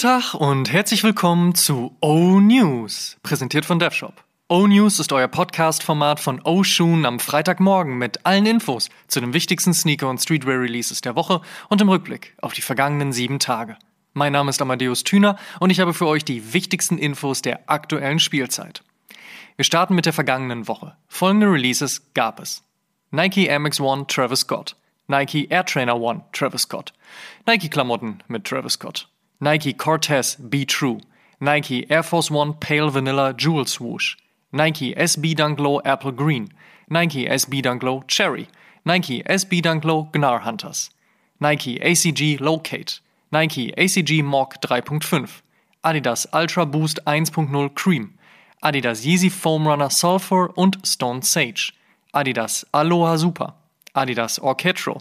Tag und herzlich willkommen zu O News, präsentiert von DevShop. O News ist euer Podcast-Format von O Shoon am Freitagmorgen mit allen Infos zu den wichtigsten Sneaker- und Streetwear-Releases der Woche und im Rückblick auf die vergangenen sieben Tage. Mein Name ist Amadeus Thüner und ich habe für euch die wichtigsten Infos der aktuellen Spielzeit. Wir starten mit der vergangenen Woche. Folgende Releases gab es. Nike Air Max One Travis Scott, Nike Air Trainer One Travis Scott, Nike Klamotten mit Travis Scott, Nike Cortez Be True, Nike Air Force One Pale Vanilla Jewel Swoosh, Nike SB Dunk Low Apple Green, Nike SB Dunk Low Cherry, Nike SB Dunk Low Gnar Hunters, Nike ACG Locate, Nike ACG Mock 3.5, Adidas Ultra Boost 1.0 Cream, Adidas Yeezy Foam Runner Sulfur und Stone Sage, Adidas Aloha Super, Adidas Orchestral,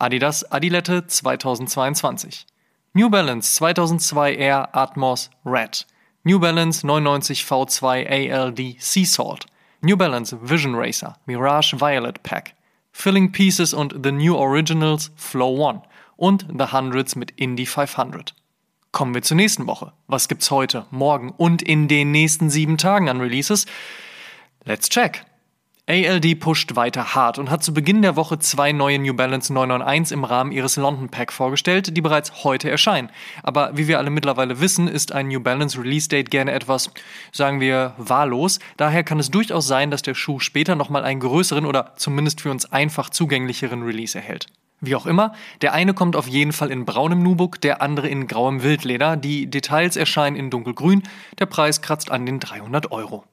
Adidas Adilette 2022, New Balance 2002 Air Atmos Red, New Balance 99 V2 ALD Sea Salt, New Balance Vision Racer Mirage Violet Pack, Filling Pieces und The New Originals Flow One und The Hundreds mit Indy 500. Kommen wir zur nächsten Woche. Was gibt's heute, morgen und in den nächsten sieben Tagen an Releases? Let's check. ALD pusht weiter hart und hat zu Beginn der Woche zwei neue New Balance 991 im Rahmen ihres London Pack vorgestellt, die bereits heute erscheinen. Aber wie wir alle mittlerweile wissen, ist ein New Balance Release Date gerne etwas, sagen wir, wahllos. Daher kann es durchaus sein, dass der Schuh später nochmal einen größeren oder zumindest für uns einfach zugänglicheren Release erhält. Wie auch immer, der eine kommt auf jeden Fall in braunem Nubuk, der andere in grauem Wildleder. Die Details erscheinen in dunkelgrün. Der Preis kratzt an den 300 Euro.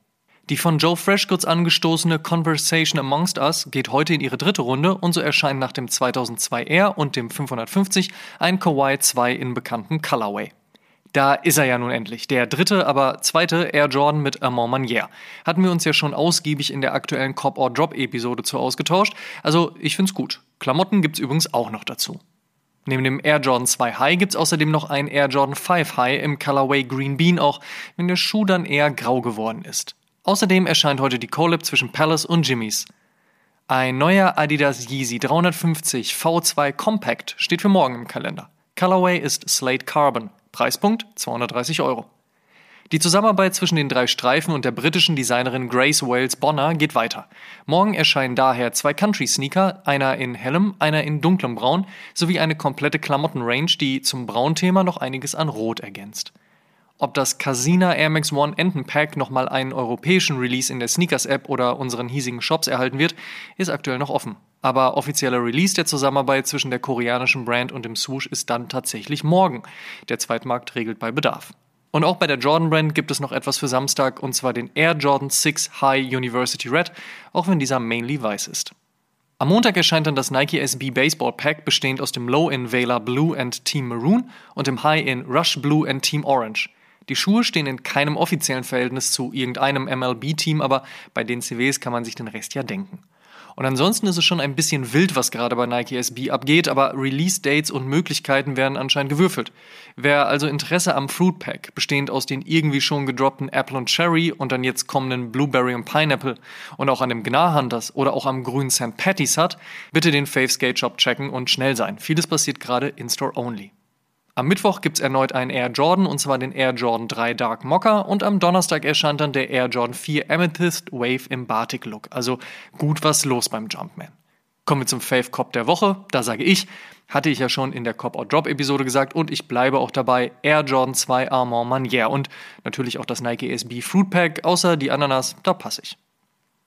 Die von Joe Freshgoods angestoßene Conversation Amongst Us geht heute in ihre dritte Runde und so erscheint nach dem 2002R und dem 550 ein Kawhi 2 in bekanntem Colorway. Da ist er ja nun endlich. Der dritte, aber zweite Air Jordan mit Amand Manier. Hatten wir uns ja schon ausgiebig in der aktuellen Cop or Drop Episode zu ausgetauscht. Also ich find's gut. Klamotten gibt's übrigens auch noch dazu. Neben dem Air Jordan 2 High gibt's außerdem noch einen Air Jordan 5 High im Colorway Green Bean, auch wenn der Schuh dann eher grau geworden ist. Außerdem erscheint heute die Collab zwischen Palace und Jimmys. Ein neuer Adidas Yeezy 350 V2 Compact steht für morgen im Kalender. Colorway ist Slate Carbon. Preispunkt 230 Euro. Die Zusammenarbeit zwischen den drei Streifen und der britischen Designerin Grace Wales Bonner geht weiter. Morgen erscheinen daher zwei Country-Sneaker, einer in hellem, einer in dunklem Braun, sowie eine komplette Klamottenrange, die zum Braunthema noch einiges an Rot ergänzt. Ob das Casina Air Max One Entenpack nochmal einen europäischen Release in der Sneakers-App oder unseren hiesigen Shops erhalten wird, ist aktuell noch offen. Aber offizieller Release der Zusammenarbeit zwischen der koreanischen Brand und dem Swoosh ist dann tatsächlich morgen. Der Zweitmarkt regelt bei Bedarf. Und auch bei der Jordan Brand gibt es noch etwas für Samstag, und zwar den Air Jordan 6 High University Red, auch wenn dieser mainly weiß ist. Am Montag erscheint dann das Nike SB Baseball Pack, bestehend aus dem Low in Vela Blue and Team Maroon und dem High in Rush Blue and Team Orange. Die Schuhe stehen in keinem offiziellen Verhältnis zu irgendeinem MLB-Team, aber bei den CWs kann man sich den Rest ja denken. Und ansonsten ist es schon ein bisschen wild, was gerade bei Nike SB abgeht, aber Release-Dates und Möglichkeiten werden anscheinend gewürfelt. Wer also Interesse am Fruit Pack, bestehend aus den irgendwie schon gedroppten Apple und Cherry und dann jetzt kommenden Blueberry und Pineapple und auch an dem Gnar Hunters oder auch am grünen St. Patty's hat, bitte den Fave Skate Shop checken und schnell sein. Vieles passiert gerade in-store only. Am Mittwoch gibt es erneut einen Air Jordan und zwar den Air Jordan 3 Dark Mocker und am Donnerstag erscheint dann der Air Jordan 4 Amethyst Wave im Batik Look. Also gut was los beim Jumpman. Kommen wir zum Fave Cop der Woche. Da sage ich, hatte ich ja schon in der Cop or Drop Episode gesagt und ich bleibe auch dabei Air Jordan 2 Armand Manier und natürlich auch das Nike SB Fruit Pack, außer die Ananas, da passe ich.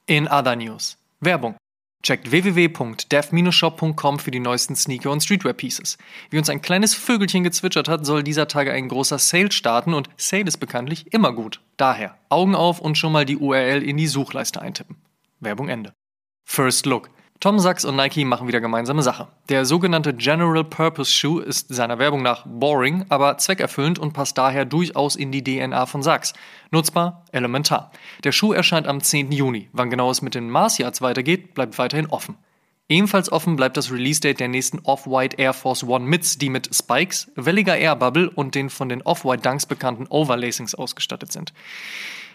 In other news. Werbung. Checkt www.dev-shop.com für die neuesten Sneaker und Streetwear-Pieces. Wie uns ein kleines Vögelchen gezwitschert hat, soll dieser Tage ein großer Sale starten und Sale ist bekanntlich immer gut. Daher Augen auf und schon mal die URL in die Suchleiste eintippen. Werbung Ende. First Look. Tom Sachs und Nike machen wieder gemeinsame Sache. Der sogenannte General Purpose Shoe ist seiner Werbung nach boring, aber zweckerfüllend und passt daher durchaus in die DNA von Sachs. Nutzbar, elementar. Der Schuh erscheint am 10. Juni. Wann genau es mit den Mars-Yards weitergeht, bleibt weiterhin offen. Ebenfalls offen bleibt das Release-Date der nächsten Off-White Air Force One Mids, die mit Spikes, welliger Air Bubble und den von den Off-White Dunks bekannten Overlacings ausgestattet sind.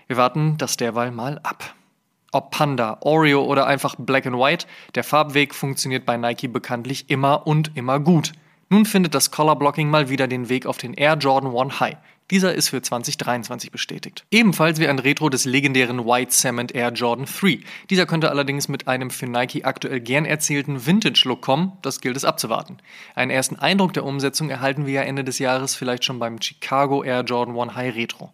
Wir warten das derweil mal ab. Ob Panda, Oreo oder einfach Black and White, der Farbweg funktioniert bei Nike bekanntlich immer und immer gut. Nun findet das Color Blocking mal wieder den Weg auf den Air Jordan 1 High. Dieser ist für 2023 bestätigt. Ebenfalls wie ein Retro des legendären White Cement Air Jordan 3. Dieser könnte allerdings mit einem für Nike aktuell gern erzählten Vintage-Look kommen, das gilt es abzuwarten. Einen ersten Eindruck der Umsetzung erhalten wir ja Ende des Jahres vielleicht schon beim Chicago Air Jordan 1 High Retro.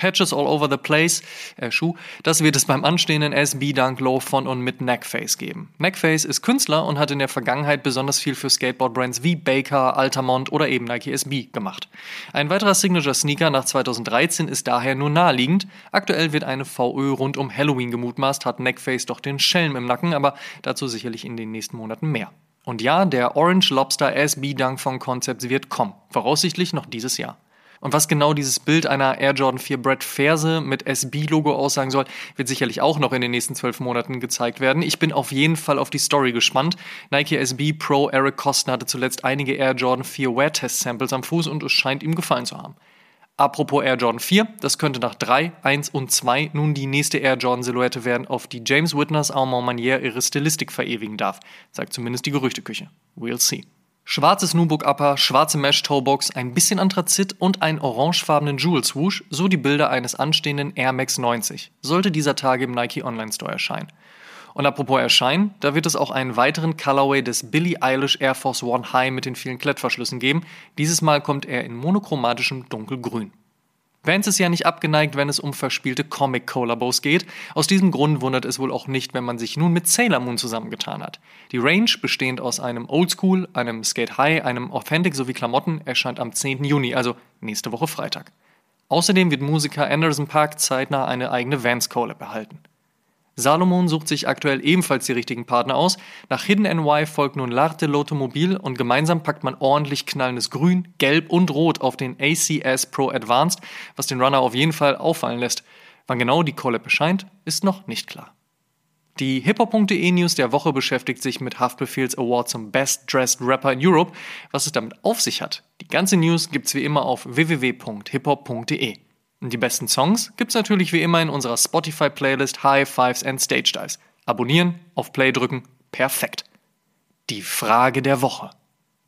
Patches all over the place, äh, Schuh, das wird es beim anstehenden SB Dunk Low von und mit Neckface geben. Neckface ist Künstler und hat in der Vergangenheit besonders viel für Skateboard-Brands wie Baker, Altamont oder eben Nike SB gemacht. Ein weiterer Signature-Sneaker nach 2013 ist daher nur naheliegend. Aktuell wird eine VÖ rund um Halloween gemutmaßt, hat Neckface doch den Schelm im Nacken, aber dazu sicherlich in den nächsten Monaten mehr. Und ja, der Orange Lobster SB Dunk von Concepts wird kommen, voraussichtlich noch dieses Jahr. Und was genau dieses Bild einer Air Jordan 4 Brett Ferse mit SB-Logo aussagen soll, wird sicherlich auch noch in den nächsten zwölf Monaten gezeigt werden. Ich bin auf jeden Fall auf die Story gespannt. Nike SB Pro Eric Costner hatte zuletzt einige Air Jordan 4 Wear Test Samples am Fuß und es scheint ihm gefallen zu haben. Apropos Air Jordan 4, das könnte nach 3, 1 und 2 nun die nächste Air Jordan Silhouette werden, auf die James Whitners Armand Manier ihre Stilistik verewigen darf, sagt zumindest die Gerüchteküche. We'll see. Schwarzes Nubuck Upper, schwarze Mesh Toebox, ein bisschen Anthrazit und einen orangefarbenen Jewel Swoosh, so die Bilder eines anstehenden Air Max 90, sollte dieser Tage im Nike Online Store erscheinen. Und apropos erscheinen, da wird es auch einen weiteren Colorway des Billie Eilish Air Force One High mit den vielen Klettverschlüssen geben. Dieses Mal kommt er in monochromatischem Dunkelgrün. Vance ist ja nicht abgeneigt, wenn es um verspielte Comic-Collabos geht. Aus diesem Grund wundert es wohl auch nicht, wenn man sich nun mit Sailor Moon zusammengetan hat. Die Range, bestehend aus einem Oldschool, einem Skate High, einem Authentic sowie Klamotten, erscheint am 10. Juni, also nächste Woche Freitag. Außerdem wird Musiker Anderson Park zeitnah eine eigene Vance-Collab erhalten. Salomon sucht sich aktuell ebenfalls die richtigen Partner aus. Nach Hidden NY folgt nun L'Arte L'Automobile und gemeinsam packt man ordentlich knallendes Grün, Gelb und Rot auf den ACS Pro Advanced, was den Runner auf jeden Fall auffallen lässt. Wann genau die Collab erscheint, ist noch nicht klar. Die hiphop.de News der Woche beschäftigt sich mit Haftbefehls Award zum Best Dressed Rapper in Europe. Was es damit auf sich hat, die ganze News gibt's wie immer auf www.hiphop.de. Und die besten Songs gibt's natürlich wie immer in unserer Spotify-Playlist High Fives and Stage Dives. Abonnieren, auf Play drücken, perfekt. Die Frage der Woche.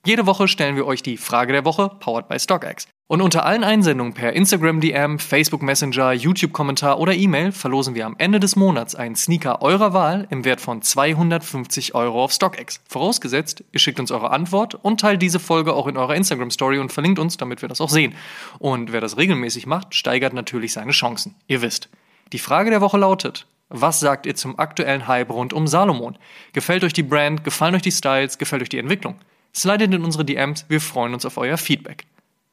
Jede Woche stellen wir euch die Frage der Woche, powered by StockX. Und unter allen Einsendungen per Instagram DM, Facebook Messenger, YouTube-Kommentar oder E-Mail verlosen wir am Ende des Monats einen Sneaker eurer Wahl im Wert von 250 Euro auf StockX. Vorausgesetzt, ihr schickt uns eure Antwort und teilt diese Folge auch in eurer Instagram-Story und verlinkt uns, damit wir das auch sehen. Und wer das regelmäßig macht, steigert natürlich seine Chancen. Ihr wisst. Die Frage der Woche lautet, was sagt ihr zum aktuellen Hype rund um Salomon? Gefällt euch die Brand? Gefallen euch die Styles? Gefällt euch die Entwicklung? Slidet in unsere DMs, wir freuen uns auf euer Feedback.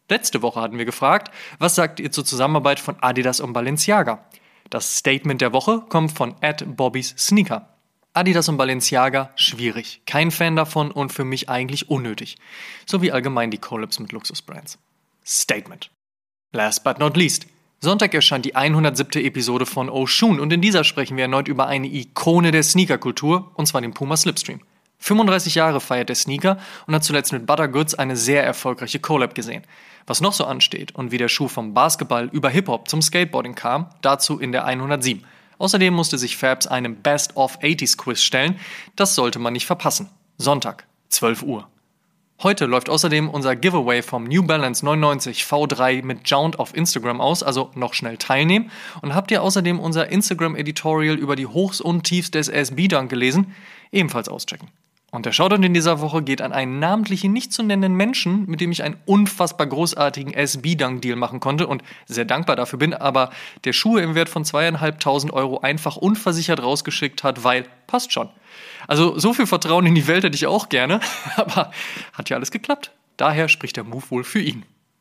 Letzte Woche hatten wir gefragt, was sagt ihr zur Zusammenarbeit von Adidas und Balenciaga? Das Statement der Woche kommt von Ed Bobbys Sneaker. Adidas und Balenciaga, schwierig. Kein Fan davon und für mich eigentlich unnötig. So wie allgemein die Collabs mit Luxusbrands. Statement. Last but not least. Sonntag erscheint die 107. Episode von Oshun und in dieser sprechen wir erneut über eine Ikone der Sneakerkultur, und zwar den Puma Slipstream. 35 Jahre feiert der Sneaker und hat zuletzt mit Butter Goods eine sehr erfolgreiche Collab gesehen. Was noch so ansteht und wie der Schuh vom Basketball über Hip-Hop zum Skateboarding kam, dazu in der 107. Außerdem musste sich Fabs einem Best of 80s Quiz stellen. Das sollte man nicht verpassen. Sonntag, 12 Uhr. Heute läuft außerdem unser Giveaway vom New Balance 99 V3 mit Jount auf Instagram aus, also noch schnell teilnehmen. Und habt ihr außerdem unser Instagram-Editorial über die Hochs und Tiefs des SB-Dunk gelesen? Ebenfalls auschecken. Und der Shoutout in dieser Woche geht an einen namentlichen, nicht zu nennenden Menschen, mit dem ich einen unfassbar großartigen SB-Dunk-Deal machen konnte und sehr dankbar dafür bin, aber der Schuhe im Wert von zweieinhalbtausend Euro einfach unversichert rausgeschickt hat, weil passt schon. Also so viel Vertrauen in die Welt hätte ich auch gerne, aber hat ja alles geklappt. Daher spricht der Move wohl für ihn.